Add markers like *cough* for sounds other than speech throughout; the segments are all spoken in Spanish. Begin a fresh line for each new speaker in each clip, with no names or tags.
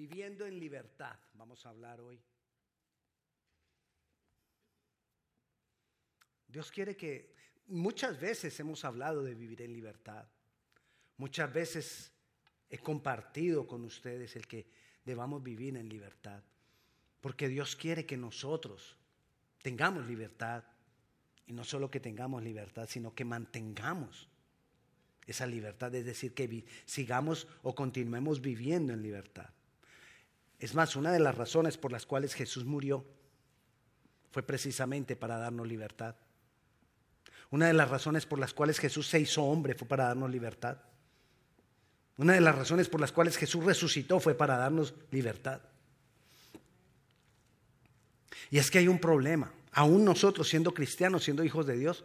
Viviendo en libertad, vamos a hablar hoy. Dios quiere que muchas veces hemos hablado de vivir en libertad. Muchas veces he compartido con ustedes el que debamos vivir en libertad. Porque Dios quiere que nosotros tengamos libertad. Y no solo que tengamos libertad, sino que mantengamos esa libertad. Es decir, que sigamos o continuemos viviendo en libertad. Es más, una de las razones por las cuales Jesús murió fue precisamente para darnos libertad. Una de las razones por las cuales Jesús se hizo hombre fue para darnos libertad. Una de las razones por las cuales Jesús resucitó fue para darnos libertad. Y es que hay un problema. Aún nosotros, siendo cristianos, siendo hijos de Dios,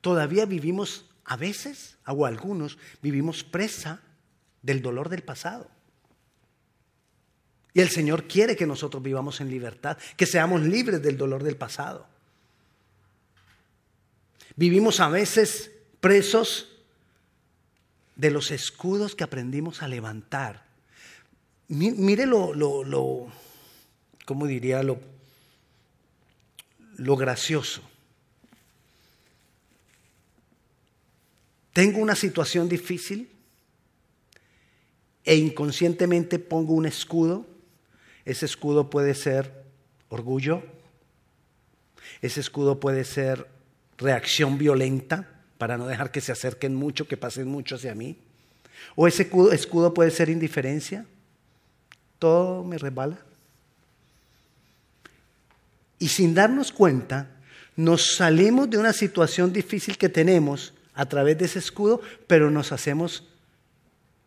todavía vivimos, a veces, o algunos, vivimos presa del dolor del pasado. Y el Señor quiere que nosotros vivamos en libertad, que seamos libres del dolor del pasado. Vivimos a veces presos de los escudos que aprendimos a levantar. Mire lo, ¿cómo diría? Lo, lo gracioso. Tengo una situación difícil e inconscientemente pongo un escudo ese escudo puede ser orgullo, ese escudo puede ser reacción violenta para no dejar que se acerquen mucho, que pasen mucho hacia mí. O ese escudo puede ser indiferencia. Todo me resbala. Y sin darnos cuenta, nos salimos de una situación difícil que tenemos a través de ese escudo, pero nos hacemos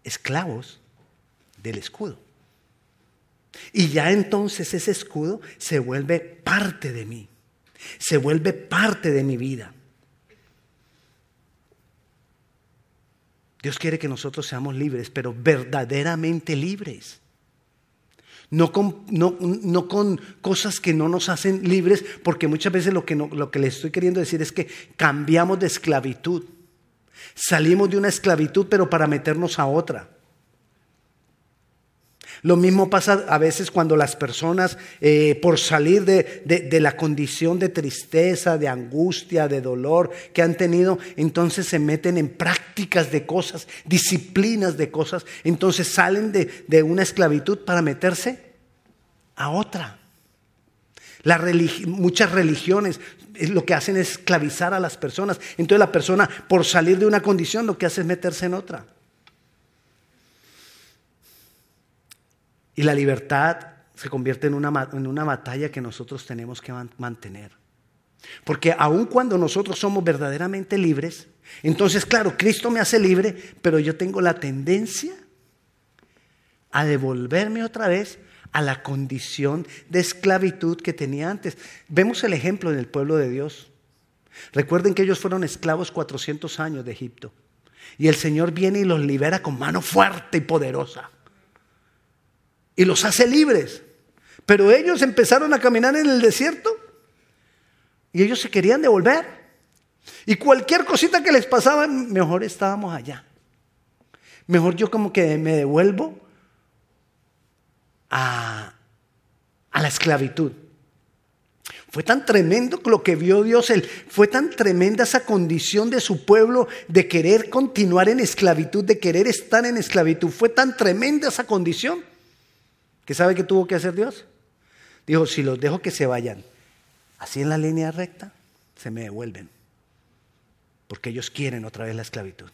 esclavos del escudo. Y ya entonces ese escudo se vuelve parte de mí, se vuelve parte de mi vida. Dios quiere que nosotros seamos libres, pero verdaderamente libres. No con, cosas que no nos hacen libres, porque muchas veces lo que, lo que le estoy queriendo decir es que cambiamos de esclavitud. Salimos de una esclavitud, pero para meternos a otra. Lo mismo pasa a veces cuando las personas, eh, por salir de, de, la condición de tristeza, de angustia, de dolor que han tenido, entonces se meten en prácticas de cosas, disciplinas de cosas, entonces salen de, una esclavitud para meterse a otra. muchas religiones lo que hacen es esclavizar a las personas. Entonces la persona, por salir de una condición, lo que hace es meterse en otra. Y la libertad se convierte en una, en una batalla que nosotros tenemos que mantener. Porque aun cuando nosotros somos verdaderamente libres, entonces claro, Cristo me hace libre, pero yo tengo la tendencia a devolverme otra vez a la condición de esclavitud que tenía antes. Vemos el ejemplo en el pueblo de Dios. Recuerden que ellos fueron esclavos 400 años de Egipto. Y el Señor viene y los libera con mano fuerte y poderosa y los hace libres. Pero ellos empezaron a caminar en el desierto y ellos se querían devolver. Y cualquier cosita que les pasaba, mejor estábamos allá. Mejor yo como que me devuelvo a, a la esclavitud. Fue tan tremendo lo que vio Dios, él, fue tan tremenda esa condición de su pueblo de querer continuar en esclavitud, de querer estar en esclavitud. Fue tan tremenda esa condición ¿Qué sabe que tuvo que hacer Dios? Dijo, si los dejo que se vayan así en la línea recta, se me devuelven. Porque ellos quieren otra vez la esclavitud.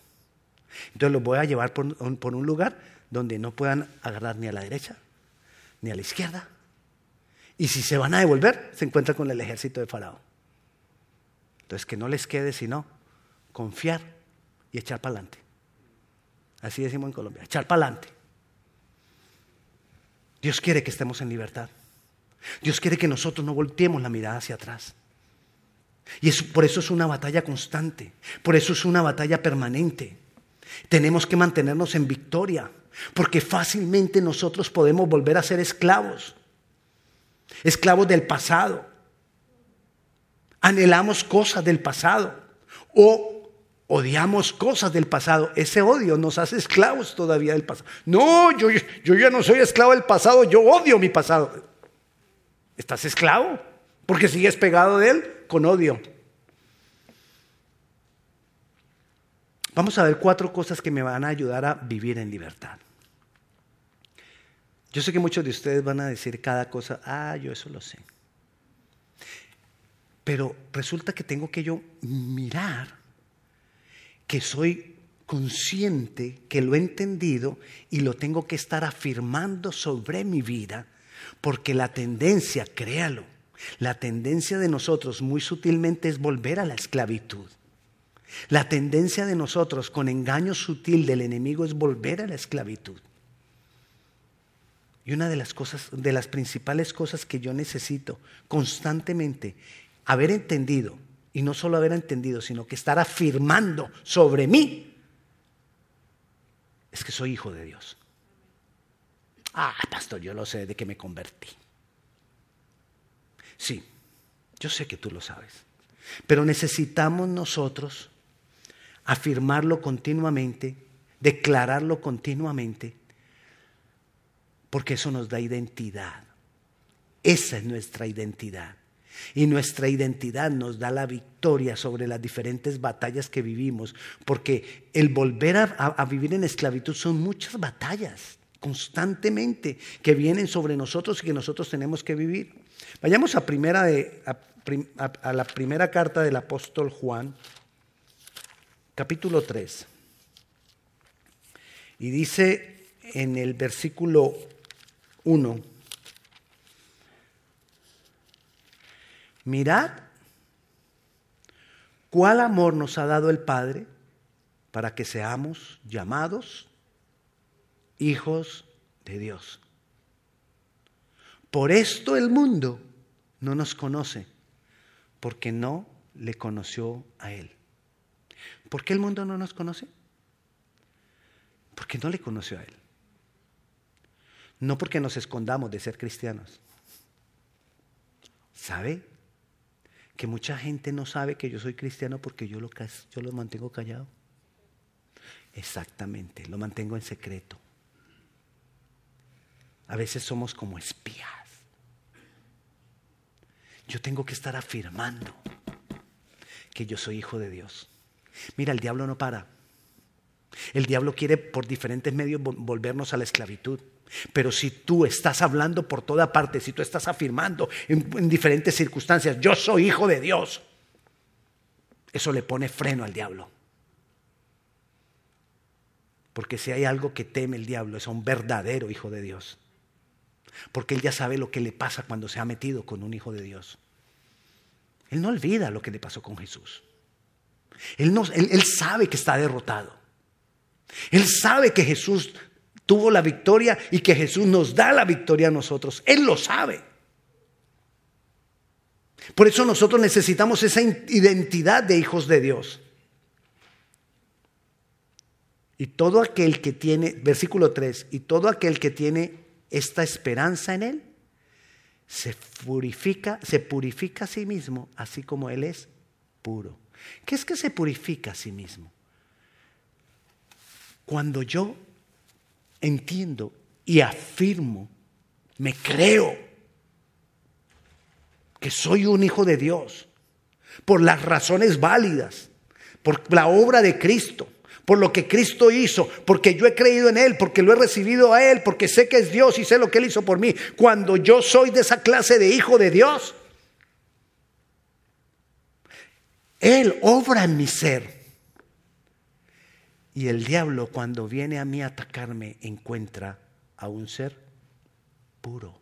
Entonces los voy a llevar por un, lugar donde no puedan agarrar ni a la derecha ni a la izquierda. Y si se van a devolver, se encuentran con el ejército de Faraón. Entonces que no les quede sino confiar y echar para adelante. Así decimos en Colombia, echar para adelante. Dios quiere que estemos en libertad. Dios quiere que nosotros no volteemos la mirada hacia atrás. Y por eso es una batalla constante, por eso es una batalla permanente. Tenemos que mantenernos en victoria, porque fácilmente nosotros podemos volver a ser esclavos, esclavos del pasado. Anhelamos cosas del pasado o odiamos cosas del pasado. Ese odio nos hace esclavos todavía del pasado. No, yo, yo ya no soy esclavo del pasado, yo odio mi pasado. Estás esclavo porque sigues pegado de él con odio. Vamos a ver cuatro cosas que me van a ayudar a vivir en libertad. Yo sé que muchos de ustedes van a decir cada cosa, ah, yo eso lo sé. Pero resulta que tengo que yo mirar que soy consciente, que lo he entendido y lo tengo que estar afirmando sobre mi vida, porque la tendencia, créalo, la tendencia de nosotros muy sutilmente es volver a la esclavitud. La tendencia de nosotros con engaño sutil del enemigo es volver a la esclavitud. Y una de las cosas, de las principales cosas que yo necesito constantemente haber entendido, y no solo haber entendido, sino que estar afirmando sobre mí, es que soy hijo de Dios. Ah, pastor, yo lo sé de que me convertí. Sí, yo sé que tú lo sabes. Pero necesitamos nosotros afirmarlo continuamente, declararlo continuamente, porque eso nos da identidad. Esa es nuestra identidad. Y nuestra identidad nos da la victoria sobre las diferentes batallas que vivimos, porque el volver a, vivir en esclavitud son muchas batallas constantemente que vienen sobre nosotros y que nosotros tenemos que vivir. Vayamos a, primera de, a la primera carta del apóstol Juan, capítulo 3. Y dice en el versículo 1, mirad cuál amor nos ha dado el Padre para que seamos llamados hijos de Dios. Por esto el mundo no nos conoce, porque no le conoció a Él. ¿Por qué el mundo no nos conoce? Porque no le conoció a Él. No porque nos escondamos de ser cristianos. ¿Sabe? Que mucha gente no sabe que yo soy cristiano porque yo lo, yo lo mantengo callado. Exactamente, lo mantengo en secreto. A veces somos como espías. Yo tengo que estar afirmando que yo soy hijo de Dios. Mira, el diablo no para. El diablo quiere por diferentes medios volvernos a la esclavitud. Pero si tú estás hablando por toda parte, si tú estás afirmando en, diferentes circunstancias, yo soy hijo de Dios, eso le pone freno al diablo. Porque si hay algo que teme el diablo es a un verdadero hijo de Dios. Porque él ya sabe lo que le pasa cuando se ha metido con un hijo de Dios. Él no olvida lo que le pasó con Jesús. Él, sabe que está derrotado. Él sabe que Jesús tuvo la victoria y que Jesús nos da la victoria a nosotros. Él lo sabe. Por eso nosotros necesitamos esa identidad de hijos de Dios. Y todo aquel que tiene, versículo 3, y todo aquel que tiene esta esperanza en Él, se purifica, se purifica a sí mismo, así como Él es puro. ¿Qué es que se purifica a sí mismo? Cuando yo entiendo y afirmo, me creo que soy un hijo de Dios, por las razones válidas, por la obra de Cristo, por lo que Cristo hizo, porque yo he creído en Él, porque lo he recibido a Él, porque sé que es Dios y sé lo que Él hizo por mí. Cuando yo soy de esa clase de hijo de Dios, Él obra en mi ser. Y el diablo cuando viene a mí a atacarme encuentra a un ser puro.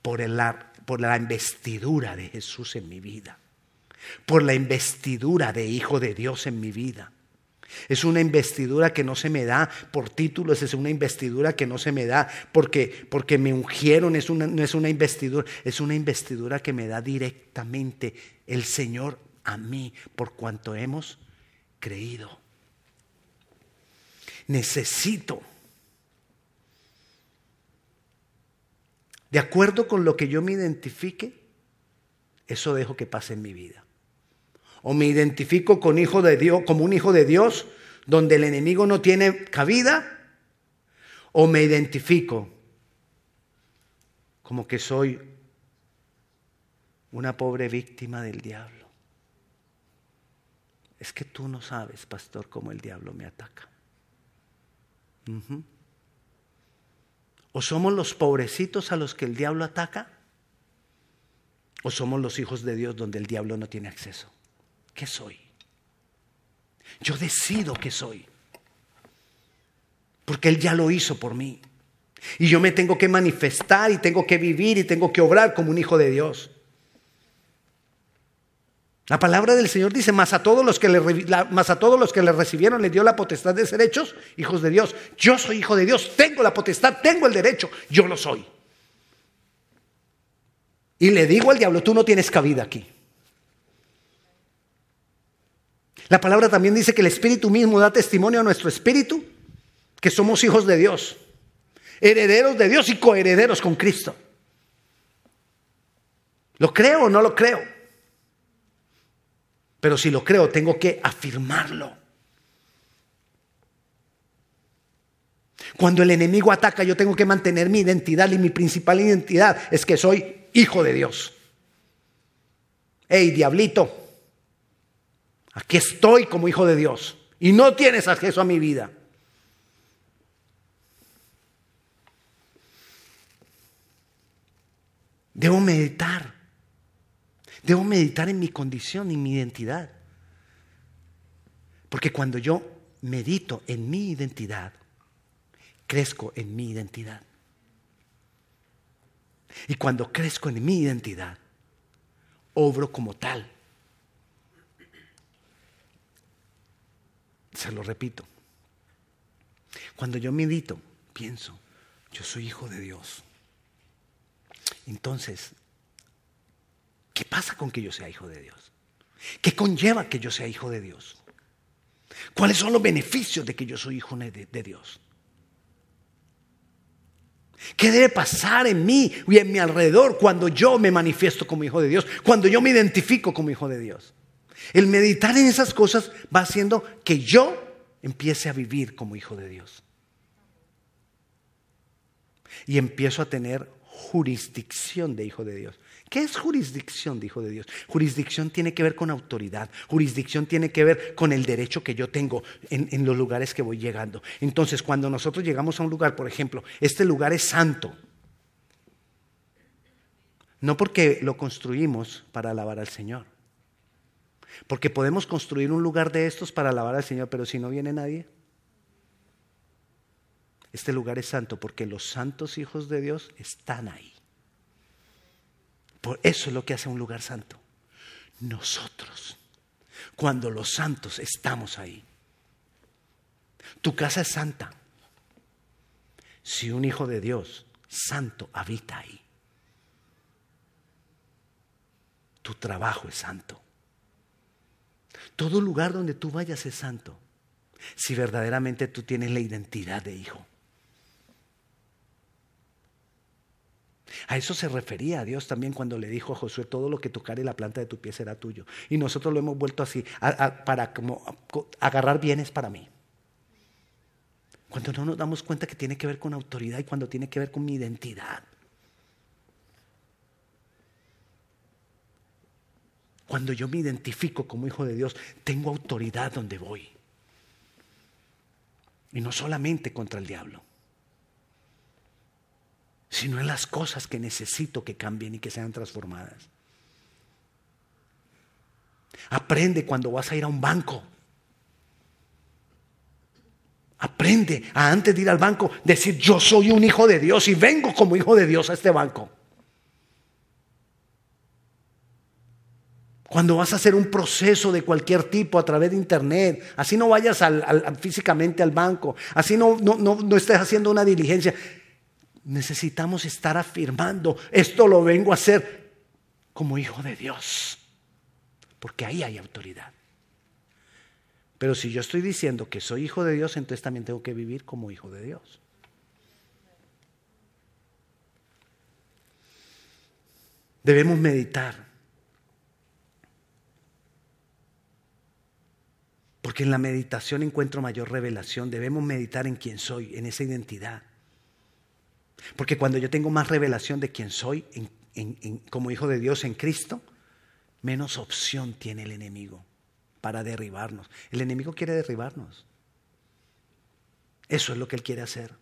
Por, el, por la investidura de Jesús en mi vida. Por la investidura de Hijo de Dios en mi vida. Es una investidura que no se me da por títulos, es una investidura que no se me da porque, porque me ungieron, es una, no es una investidura, es una investidura que me da directamente el Señor a mí por cuanto hemos creído. Necesito, de acuerdo con lo que yo me identifique, eso dejo que pase en mi vida. O me identifico con hijo de Dios, como un hijo de Dios, donde el enemigo no tiene cabida, o me identifico como que soy una pobre víctima del diablo. Es que tú no sabes, pastor, cómo el diablo me ataca. O somos los pobrecitos a los que el diablo ataca, o somos los hijos de Dios donde el diablo no tiene acceso. ¿Qué soy? Yo decido qué soy. Porque Él ya lo hizo por mí. Y yo me tengo que manifestar y tengo que vivir y tengo que obrar como un hijo de Dios. La palabra del Señor dice, más a, todos los que le, más a todos los que le recibieron le dio la potestad de ser hechos hijos de Dios. Yo soy hijo de Dios, tengo la potestad, tengo el derecho, yo lo soy. Y le digo al diablo, tú no tienes cabida aquí. La palabra también dice que el Espíritu mismo da testimonio a nuestro Espíritu que somos hijos de Dios, herederos de Dios y coherederos con Cristo. ¿Lo creo o no lo creo? Pero si lo creo, tengo que afirmarlo. Cuando el enemigo ataca, yo tengo que mantener mi identidad y mi principal identidad es que soy hijo de Dios. Hey, diablito, aquí estoy como hijo de Dios y no tienes acceso a mi vida. Debo meditar. Debo meditar en mi condición, en mi identidad. Porque cuando yo medito en mi identidad, crezco en mi identidad. Y cuando crezco en mi identidad, obro como tal. Se lo repito. Cuando yo medito, pienso, yo soy hijo de Dios. Entonces, ¿qué pasa con que yo sea hijo de Dios? ¿Qué conlleva que yo sea hijo de Dios? ¿Cuáles son los beneficios de que yo soy hijo de, Dios? ¿Qué debe pasar en mí y en mi alrededor cuando yo me manifiesto como hijo de Dios? Cuando yo me identifico como hijo de Dios. El meditar en esas cosas va haciendo que yo empiece a vivir como hijo de Dios. Y empiezo a tener jurisdicción de hijo de Dios. ¿Qué es jurisdicción de hijo de Dios? Jurisdicción tiene que ver con autoridad, jurisdicción tiene que ver con el derecho que yo tengo en, los lugares que voy llegando. Entonces, cuando nosotros llegamos a un lugar, por ejemplo, este lugar es santo, no porque lo construimos para alabar al Señor, porque podemos construir un lugar de estos para alabar al Señor, pero si no viene nadie, este lugar es santo porque los santos hijos de Dios están ahí. Por eso es lo que hace un lugar santo. Nosotros, cuando los santos estamos ahí. Tu casa es santa. Si un hijo de Dios santo habita ahí. Tu trabajo es santo. Todo lugar donde tú vayas es santo. Si verdaderamente tú tienes la identidad de hijo. A eso se refería a Dios también cuando le dijo a Josué, todo lo que tocare la planta de tu pie será tuyo. Y nosotros lo hemos vuelto así, para como, agarrar bienes para mí. Cuando no nos damos cuenta que tiene que ver con autoridad y cuando tiene que ver con mi identidad. Cuando yo me identifico como hijo de Dios, tengo autoridad donde voy. Y no solamente contra el diablo sino en las cosas que necesito que cambien y que sean transformadas. Aprende cuando vas a ir a un banco. Aprende a antes de ir al banco decir yo soy un hijo de Dios y vengo como hijo de Dios a este banco. Cuando vas a hacer un proceso de cualquier tipo a través de internet, así no vayas físicamente al banco, así no, no, no estés haciendo una diligencia, necesitamos estar afirmando, esto lo vengo a hacer como hijo de Dios, porque ahí hay autoridad. Pero si yo estoy diciendo que soy hijo de Dios, entonces también tengo que vivir como hijo de Dios. Debemos meditar. Porque en la meditación encuentro mayor revelación. Debemos meditar en quién soy, en esa identidad. Porque cuando yo tengo más revelación de quién soy como hijo de Dios en Cristo, menos opción tiene el enemigo para derribarnos. El enemigo quiere derribarnos. Eso es lo que él quiere hacer.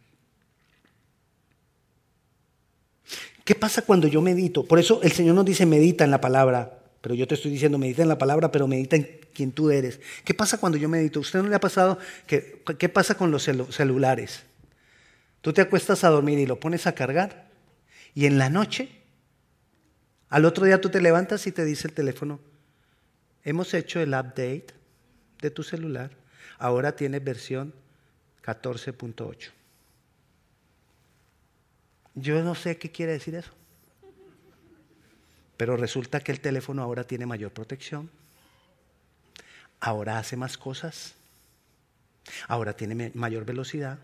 ¿Qué pasa cuando yo medito? Por eso el Señor nos dice medita en la palabra, pero yo te estoy diciendo medita en la palabra, pero medita en quien tú eres. ¿Qué pasa cuando yo medito? ¿Usted no le ha pasado? Que, ¿Qué pasa con los celulares? Tú te acuestas a dormir y lo pones a cargar y en la noche, al otro día tú te levantas y te dice el teléfono, hemos hecho el update de tu celular, ahora tiene versión 14.8. Yo no sé qué quiere decir eso. Pero resulta que el teléfono ahora tiene mayor protección. Ahora hace más cosas. Ahora tiene mayor velocidad.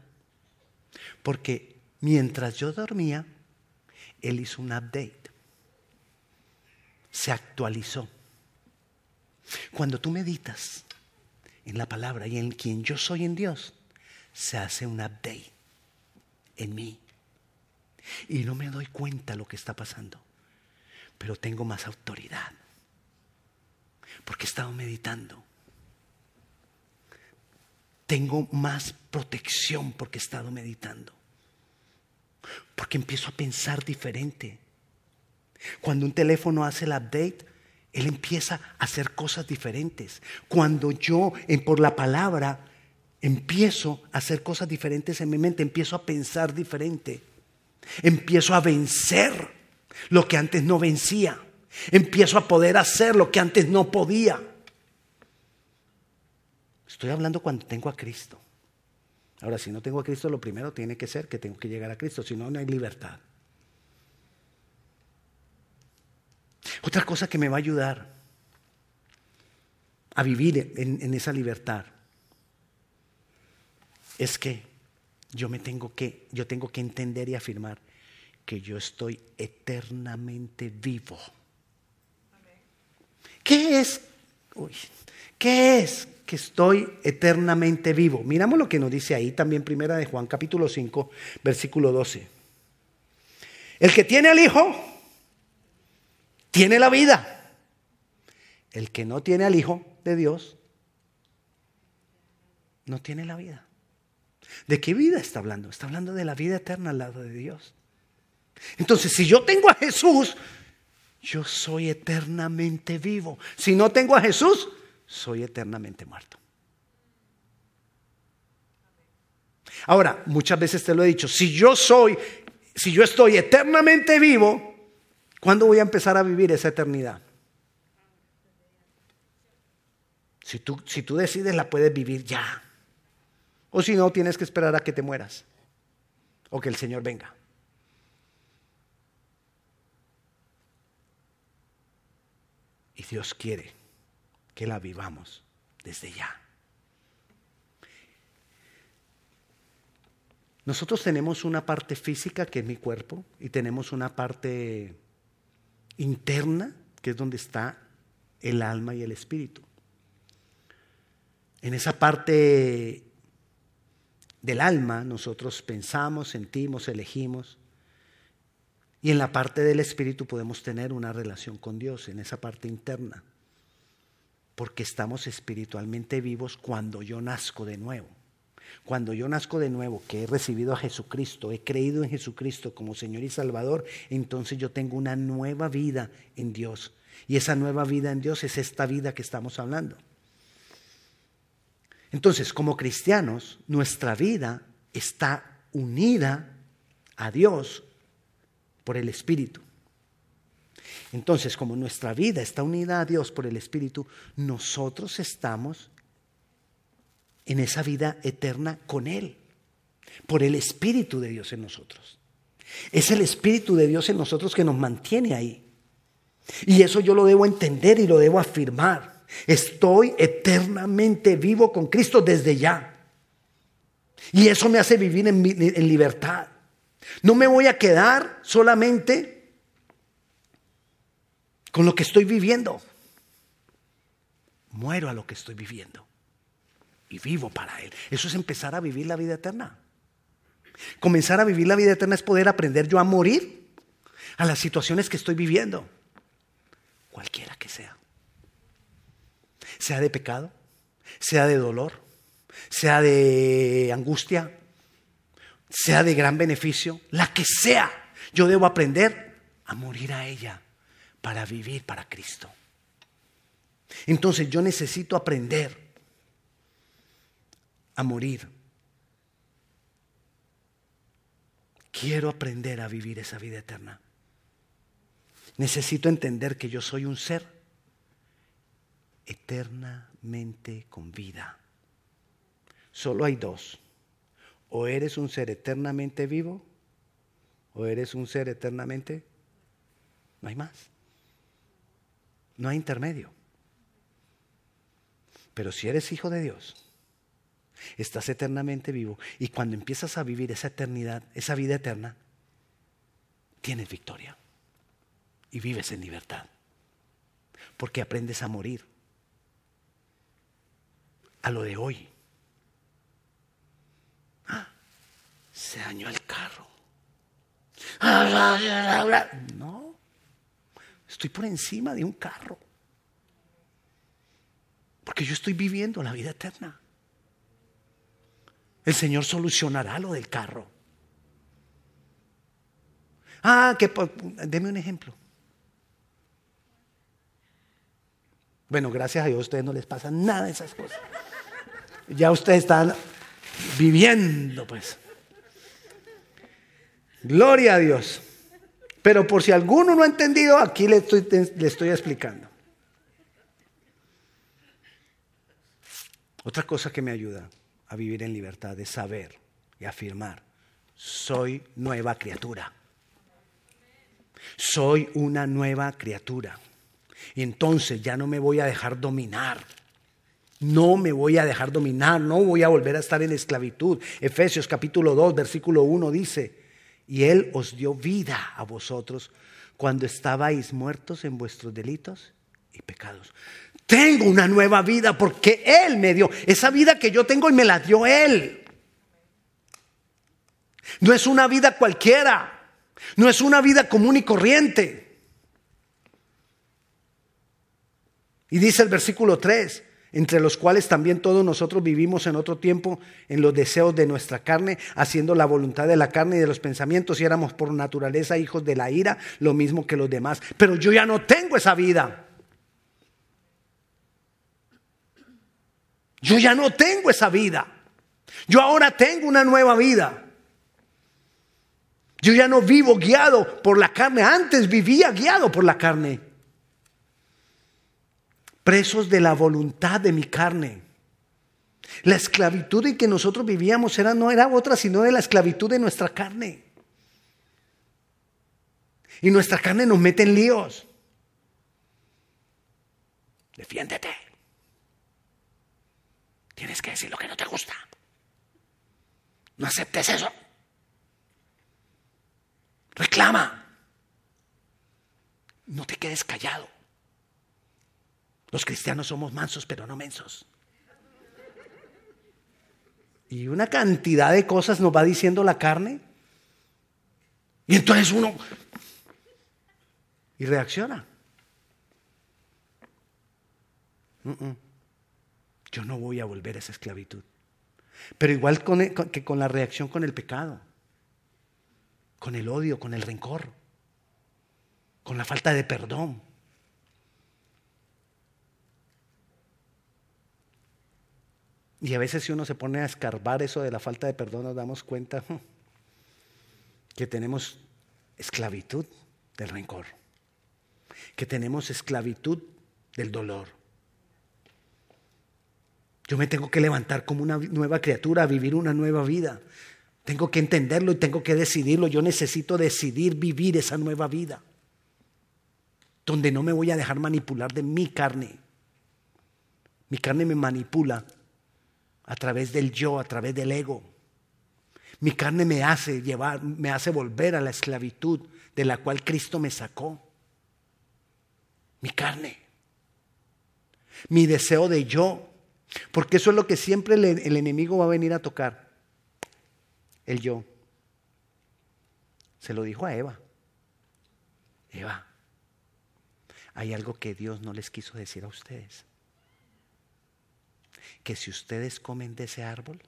Porque mientras yo dormía, él hizo un update. Se actualizó. Cuando tú meditas en la palabra y en quien yo soy en Dios, se hace un update en mí. Y no me doy cuenta lo que está pasando, pero tengo más autoridad, porque he estado meditando. Tengo más protección porque he estado meditando. Porque empiezo a pensar diferente. Cuando un teléfono hace el update, él empieza a hacer cosas diferentes. Cuando yo, por la palabra, empiezo a hacer cosas diferentes en mi mente, empiezo a pensar diferente. Empiezo a vencer lo que antes no vencía. Empiezo a poder hacer lo que antes no podía. Estoy hablando cuando tengo a Cristo. Ahora, si no tengo a Cristo, lo primero tiene que ser que tengo que llegar a Cristo, si no, no hay libertad. Otra cosa que me va a ayudar a vivir en, esa libertad es que yo me tengo que, yo tengo que entender y afirmar que yo estoy eternamente vivo. ¿Qué es? ¿Qué es que estoy eternamente vivo? Miramos lo que nos dice ahí también primera de Juan capítulo 5, versículo 12. El que tiene al Hijo tiene la vida. El que no tiene al Hijo de Dios no tiene la vida. ¿De qué vida está hablando? Está hablando de la vida eterna al lado de Dios. Entonces, si yo tengo a Jesús, yo soy eternamente vivo. Si no tengo a Jesús, soy eternamente muerto. Ahora, muchas veces te lo he dicho, si yo soy, si yo estoy eternamente vivo, ¿cuándo voy a empezar a vivir esa eternidad? Si tú, si tú decides, la puedes vivir ya. O si no, tienes que esperar a que te mueras o que el Señor venga. Y Dios quiere que la vivamos desde ya. Nosotros tenemos una parte física que es mi cuerpo y tenemos una parte interna que es donde está el alma y el espíritu. En esa parte del alma nosotros pensamos, sentimos, elegimos. Y en la parte del espíritu podemos tener una relación con Dios, en esa parte interna. Porque estamos espiritualmente vivos cuando yo nazco de nuevo. Cuando yo nazco de nuevo, que he recibido a Jesucristo, he creído en Jesucristo como Señor y Salvador, entonces yo tengo una nueva vida en Dios. Y esa nueva vida en Dios es esta vida que estamos hablando. Entonces, como cristianos, nuestra vida está unida a Dios por el Espíritu. Entonces, como nuestra vida está unida a Dios por el Espíritu, nosotros estamos en esa vida eterna con Él, por el Espíritu de Dios en nosotros. Es el Espíritu de Dios en nosotros que nos mantiene ahí. Y eso yo lo debo entender y lo debo afirmar. Estoy eternamente vivo con Cristo desde ya. Y eso me hace vivir en, libertad. No me voy a quedar solamente con lo que estoy viviendo. Muero a lo que estoy viviendo. y vivo para Él. Eso es empezar a vivir la vida eterna. Comenzar a vivir la vida eterna es poder aprender yo a morir a las situaciones que estoy viviendo, cualquiera que sea. Sea de pecado, sea de dolor, sea de angustia, sea de gran beneficio, la que sea, yo debo aprender a morir a ella para vivir para Cristo. Entonces yo necesito aprender a morir. Quiero aprender a vivir esa vida eterna. Necesito entender que yo soy un ser eternamente con vida. Solo hay dos. O eres un ser eternamente vivo o eres un ser eternamente... No hay más. No hay intermedio. Pero si eres hijo de Dios, estás eternamente vivo y cuando empiezas a vivir esa eternidad, esa vida eterna, tienes victoria y vives en libertad. Porque aprendes a morir a lo de hoy. Ah, se dañó el carro. No, estoy por encima de un carro. Porque yo estoy viviendo la vida eterna. El Señor solucionará lo del carro. Ah, que deme un ejemplo. Bueno, gracias a Dios a ustedes no les pasa nada de esas cosas. Ya ustedes están viviendo, pues. Gloria a Dios. Pero por si alguno no ha entendido, aquí le estoy, le estoy explicando. Otra cosa que me ayuda a vivir en libertad es saber y afirmar, soy nueva criatura. Soy una nueva criatura. Y entonces ya no me voy a dejar dominar. No me voy a dejar dominar, no voy a volver a estar en esclavitud. Efesios capítulo 2, versículo 1 dice, y Él os dio vida a vosotros cuando estabais muertos en vuestros delitos y pecados. Tengo una nueva vida porque Él me dio. Esa vida que yo tengo y me la dio Él. No es una vida cualquiera. No es una vida común y corriente. Y dice el versículo 3, entre los cuales también todos nosotros vivimos en otro tiempo en los deseos de nuestra carne, haciendo la voluntad de la carne y de los pensamientos, y éramos por naturaleza hijos de la ira, lo mismo que los demás. Pero yo ya no tengo esa vida. Yo ya no tengo esa vida. Yo ahora tengo una nueva vida. Yo ya no vivo guiado por la carne. Antes vivía guiado por la carne. Presos de la voluntad de mi carne. La esclavitud en que nosotros vivíamos era, no era otra sino de la esclavitud de nuestra carne. Y nuestra carne nos mete en líos. Defiéndete. Tienes que decir lo que no te gusta. No aceptes eso. Reclama. No te quedes callado. Los cristianos somos mansos, pero no mensos. Y una cantidad de cosas nos va diciendo la carne. Y entonces uno... Y reacciona. Yo no voy a volver a esa esclavitud. Pero igual que con la reacción con el pecado, con el odio, con el rencor, con la falta de perdón. Y a veces si uno se pone a escarbar eso de la falta de perdón, nos damos cuenta hmm, que tenemos esclavitud del rencor, que tenemos esclavitud del dolor, yo me tengo que levantar como una nueva criatura, a vivir una nueva vida. Tengo que entenderlo y tengo que decidirlo. Yo necesito decidir vivir esa nueva vida. Donde no me voy a dejar manipular de mi carne. Mi carne me manipula a través del yo, a través del ego. Mi carne me hace llevar, me hace volver a la esclavitud de la cual Cristo me sacó. Mi carne. Mi deseo de yo Porque eso es lo que siempre el, el enemigo va a venir a tocar. El yo. Se lo dijo a Eva. Eva, hay algo que Dios no les quiso decir a ustedes. Que si ustedes comen de ese árbol,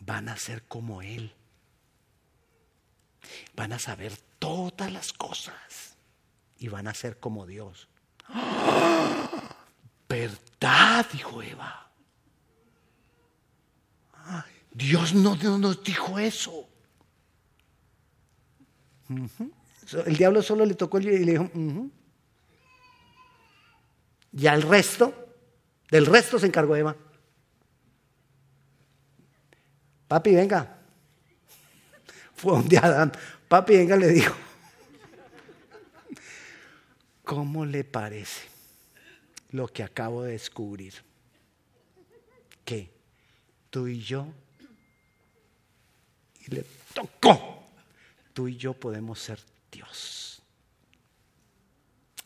van a ser como Él. Van a saber todas las cosas y van a ser como Dios. *gasps* ¿Verdad? Dijo Eva. Dios no, nos dijo eso. El diablo solo le tocó y le dijo, ya el resto, del resto se encargó Eva. Papi, venga. Fue un día Adán. Papi, venga, le dijo. ¿Cómo le parece lo que acabo de descubrir? Que tú y yo, y le tocó, tú y yo podemos ser Dios.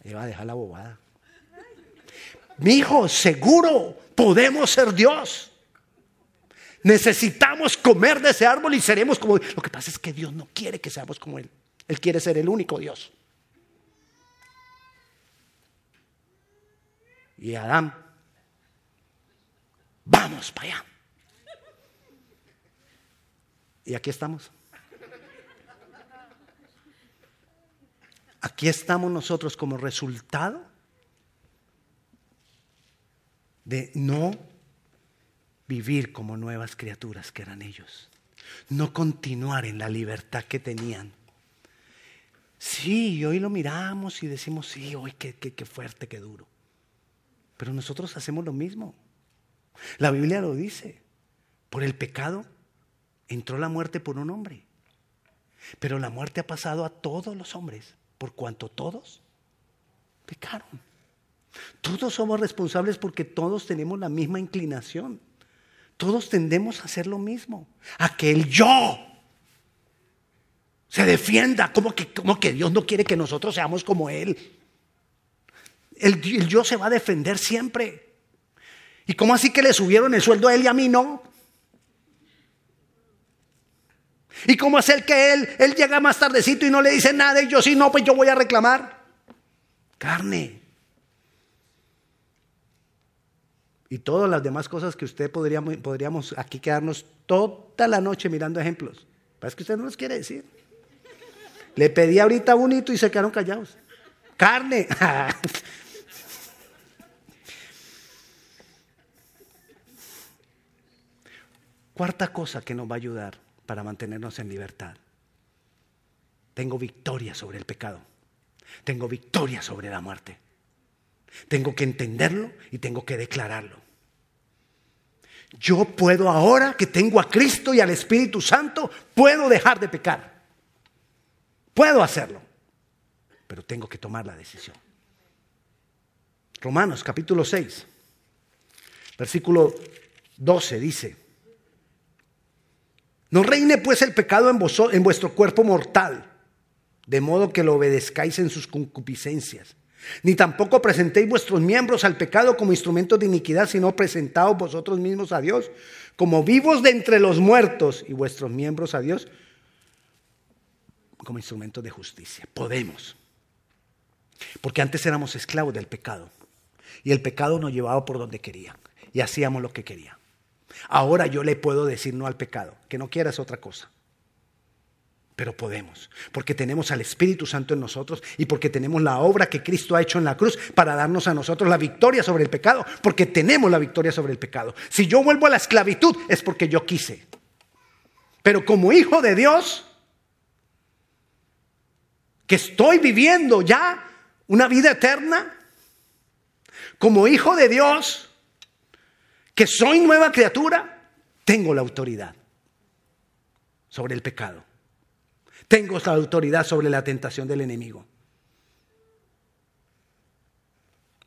Eva, deja la bobada. Mi hijo, seguro podemos ser Dios. Necesitamos comer de ese árbol y seremos como Lo que pasa es que Dios no quiere que seamos como Él. Él quiere ser el único Dios. Y Adán, vamos para allá. Y aquí estamos. Aquí estamos nosotros como resultado de no vivir como nuevas criaturas que eran ellos, no continuar en la libertad que tenían. Sí, hoy lo miramos y decimos, sí, hoy qué, qué fuerte, qué duro. Pero nosotros hacemos lo mismo. La Biblia lo dice. Por el pecado entró la muerte por un hombre. Pero la muerte ha pasado a todos los hombres, por cuanto todos pecaron. Todos somos responsables porque todos tenemos la misma inclinación. Todos tendemos a hacer lo mismo. A que el yo se defienda. Como que, como que Dios no quiere que nosotros seamos como Él. El, yo se va a defender siempre. ¿Y cómo así que le subieron el sueldo a Él y a mí no? ¿Y cómo es el que él, él llega más tardecito y no le dice nada y yo sí, no, pues yo voy a reclamar? Carne. Y todas las demás cosas que usted podríamos, podríamos aquí quedarnos toda la noche mirando ejemplos. Es que usted no los quiere decir. Le pedí ahorita bonito y se quedaron callados. Carne. *laughs* Cuarta cosa que nos va a ayudar para mantenernos en libertad. Tengo victoria sobre el pecado. Tengo victoria sobre la muerte. Tengo que entenderlo y tengo que declararlo. Yo puedo ahora que tengo a Cristo y al Espíritu Santo, puedo dejar de pecar. Puedo hacerlo. Pero tengo que tomar la decisión. Romanos capítulo 6, versículo 12 dice, no reine pues el pecado en, en vuestro cuerpo mortal, de modo que lo obedezcáis en sus concupiscencias ni tampoco presentéis vuestros miembros al pecado como instrumentos de iniquidad, sino presentaos vosotros mismos a Dios como vivos de entre los muertos y vuestros miembros a Dios como instrumentos de justicia. Podemos. Porque antes éramos esclavos del pecado. Y el pecado nos llevaba por donde quería. Y hacíamos lo que quería. Ahora yo le puedo decir no al pecado. Que no quieras otra cosa pero podemos, porque tenemos al Espíritu Santo en nosotros y porque tenemos la obra que Cristo ha hecho en la cruz para darnos a nosotros la victoria sobre el pecado, porque tenemos la victoria sobre el pecado. Si yo vuelvo a la esclavitud es porque yo quise. Pero como hijo de Dios, que estoy viviendo ya una vida eterna, como hijo de Dios, que soy nueva criatura, tengo la autoridad sobre el pecado. Tengo esta autoridad sobre la tentación del enemigo.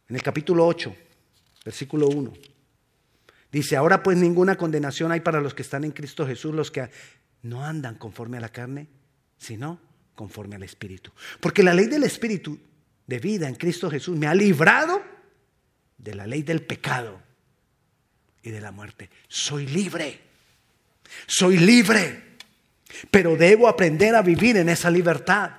En el capítulo 8, versículo 1, dice, ahora pues ninguna condenación hay para los que están en Cristo Jesús, los que no andan conforme a la carne, sino conforme al Espíritu. Porque la ley del Espíritu de vida en Cristo Jesús me ha librado de la ley del pecado y de la muerte. Soy libre. Soy libre. Pero debo aprender a vivir en esa libertad.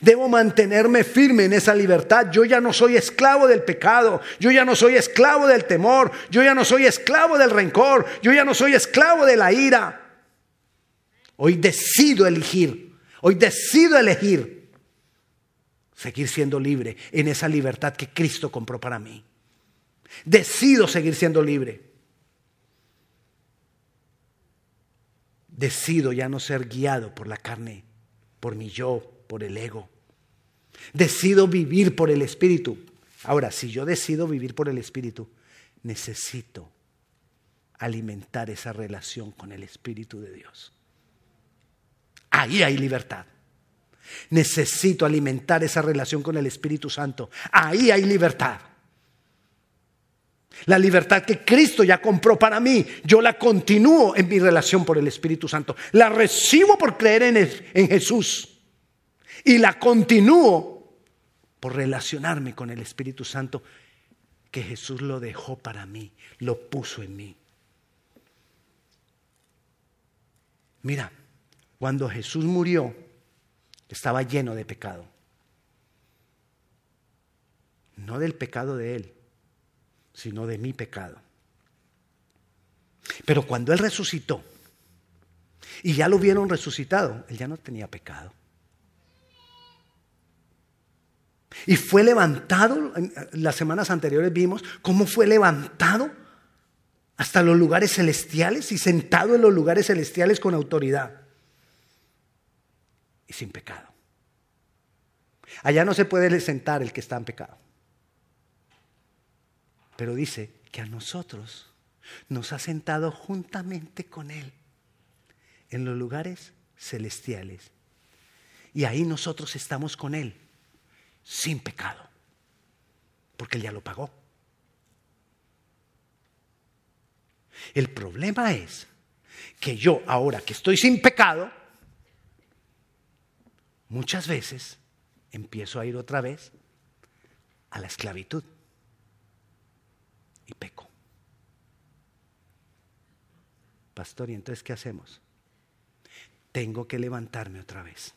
Debo mantenerme firme en esa libertad. Yo ya no soy esclavo del pecado. Yo ya no soy esclavo del temor. Yo ya no soy esclavo del rencor. Yo ya no soy esclavo de la ira. Hoy decido elegir. Hoy decido elegir seguir siendo libre en esa libertad que Cristo compró para mí. Decido seguir siendo libre. Decido ya no ser guiado por la carne, por mi yo, por el ego. Decido vivir por el Espíritu. Ahora, si yo decido vivir por el Espíritu, necesito alimentar esa relación con el Espíritu de Dios. Ahí hay libertad. Necesito alimentar esa relación con el Espíritu Santo. Ahí hay libertad. La libertad que Cristo ya compró para mí, yo la continúo en mi relación por el Espíritu Santo. La recibo por creer en, en Jesús y la continúo por relacionarme con el Espíritu Santo que Jesús lo dejó para mí, lo puso en mí. Mira, cuando Jesús murió, estaba lleno de pecado. No del pecado de Él, sino de mi pecado. Pero cuando Él resucitó, y ya lo vieron resucitado, Él ya no tenía pecado. Y fue levantado, las semanas anteriores vimos cómo fue levantado hasta los lugares celestiales y sentado en los lugares celestiales con autoridad y sin pecado. Allá no se puede sentar el que está en pecado. Pero dice que a nosotros nos ha sentado juntamente con Él en los lugares celestiales. Y ahí nosotros estamos con Él, sin pecado, porque Él ya lo pagó. El problema es que yo, ahora que estoy sin pecado, muchas veces empiezo a ir otra vez a la esclavitud y peco. Pastor, ¿y entonces qué hacemos? Tengo que levantarme otra vez.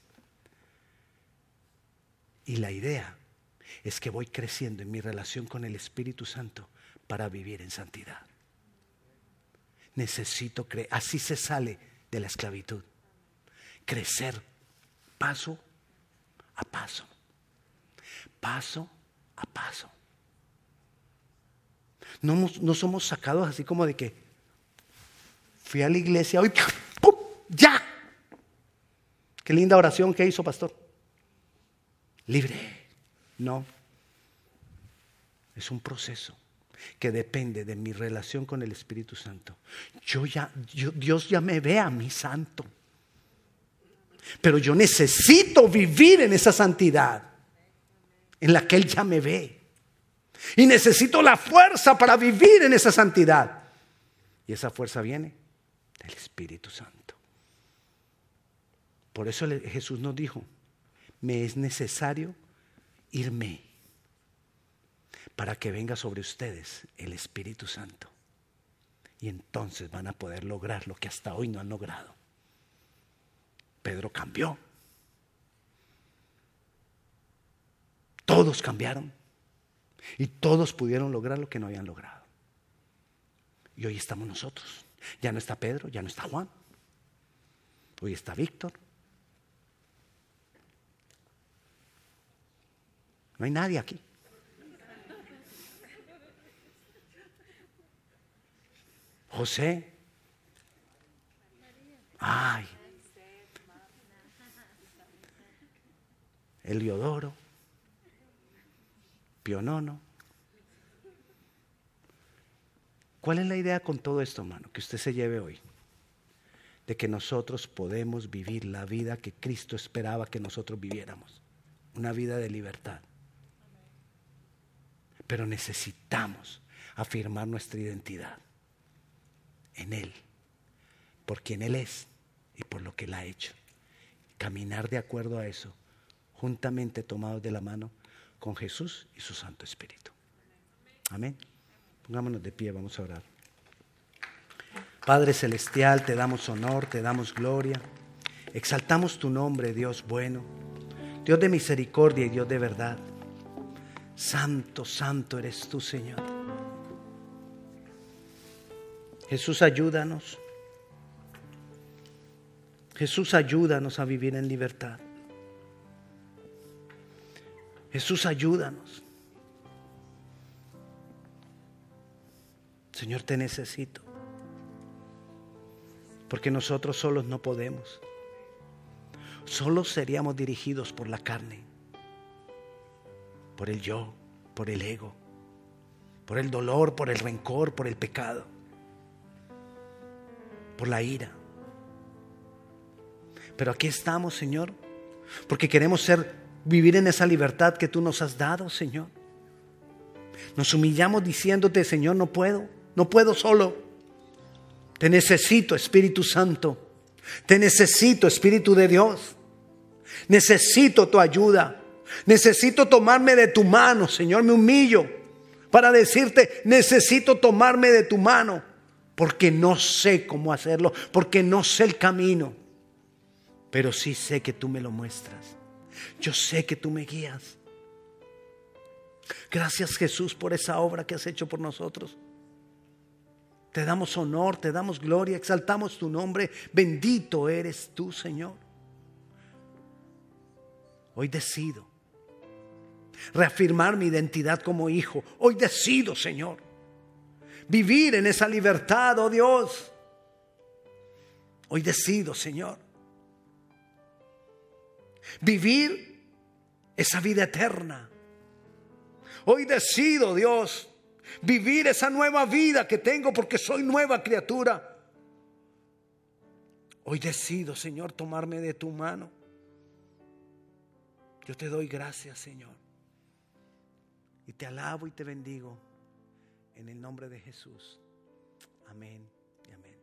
Y la idea es que voy creciendo en mi relación con el Espíritu Santo para vivir en santidad. Necesito creer, así se sale de la esclavitud. Crecer paso a paso. Paso a paso. No, somos sacados así como de que fui a la iglesia hoy. ¡Ya! Qué linda oración que hizo, pastor. Libre. No. Es un proceso que depende de mi relación con el Espíritu Santo. Yo ya, Dios ya me ve a mi santo. Pero yo necesito vivir en esa santidad en la que Él ya me ve. Y necesito la fuerza para vivir en esa santidad. Y esa fuerza viene del Espíritu Santo. Por eso Jesús nos dijo, me es necesario irme para que venga sobre ustedes el Espíritu Santo. Y entonces van a poder lograr lo que hasta hoy no han logrado. Pedro cambió. Todos cambiaron. Y todos pudieron lograr lo que no habían logrado. Y hoy estamos nosotros. Ya no está Pedro, ya no está Juan. Hoy está Víctor. No hay nadie aquí. José. Ay. Eliodoro. Pionono. ¿Cuál es la idea con todo esto, hermano? Que usted se lleve hoy. De que nosotros podemos vivir la vida que Cristo esperaba que nosotros viviéramos. Una vida de libertad. Pero necesitamos afirmar nuestra identidad en Él, por quien Él es y por lo que Él ha hecho. Caminar de acuerdo a eso, juntamente tomados de la mano con Jesús y su Santo Espíritu. Amén. Pongámonos de pie, vamos a orar. Padre Celestial, te damos honor, te damos gloria. Exaltamos tu nombre, Dios bueno, Dios de misericordia y Dios de verdad. Santo, santo eres tú, Señor. Jesús, ayúdanos. Jesús, ayúdanos a vivir en libertad. Jesús, ayúdanos. Señor, te necesito. Porque nosotros solos no podemos. Solos seríamos dirigidos por la carne, por el yo, por el ego, por el dolor, por el rencor, por el pecado, por la ira. Pero aquí estamos, Señor, porque queremos ser vivir en esa libertad que tú nos has dado, Señor. Nos humillamos diciéndote, Señor, no puedo, no puedo solo. Te necesito, Espíritu Santo. Te necesito, Espíritu de Dios. Necesito tu ayuda. Necesito tomarme de tu mano, Señor. Me humillo para decirte, necesito tomarme de tu mano. Porque no sé cómo hacerlo, porque no sé el camino. Pero sí sé que tú me lo muestras. Yo sé que tú me guías. Gracias Jesús por esa obra que has hecho por nosotros. Te damos honor, te damos gloria, exaltamos tu nombre. Bendito eres tú, Señor. Hoy decido reafirmar mi identidad como hijo. Hoy decido, Señor, vivir en esa libertad, oh Dios. Hoy decido, Señor, vivir esa vida eterna. Hoy decido, Dios, vivir esa nueva vida que tengo porque soy nueva criatura. Hoy decido, Señor, tomarme de tu mano. Yo te doy gracias, Señor. Y te alabo y te bendigo en el nombre de Jesús. Amén y amén.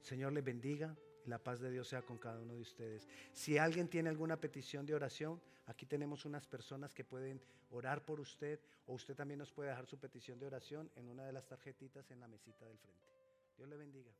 Señor les bendiga la paz de Dios sea con cada uno de ustedes. Si alguien tiene alguna petición de oración, aquí tenemos unas personas que pueden orar por usted o usted también nos puede dejar su petición de oración en una de las tarjetitas en la mesita del frente. Dios le bendiga.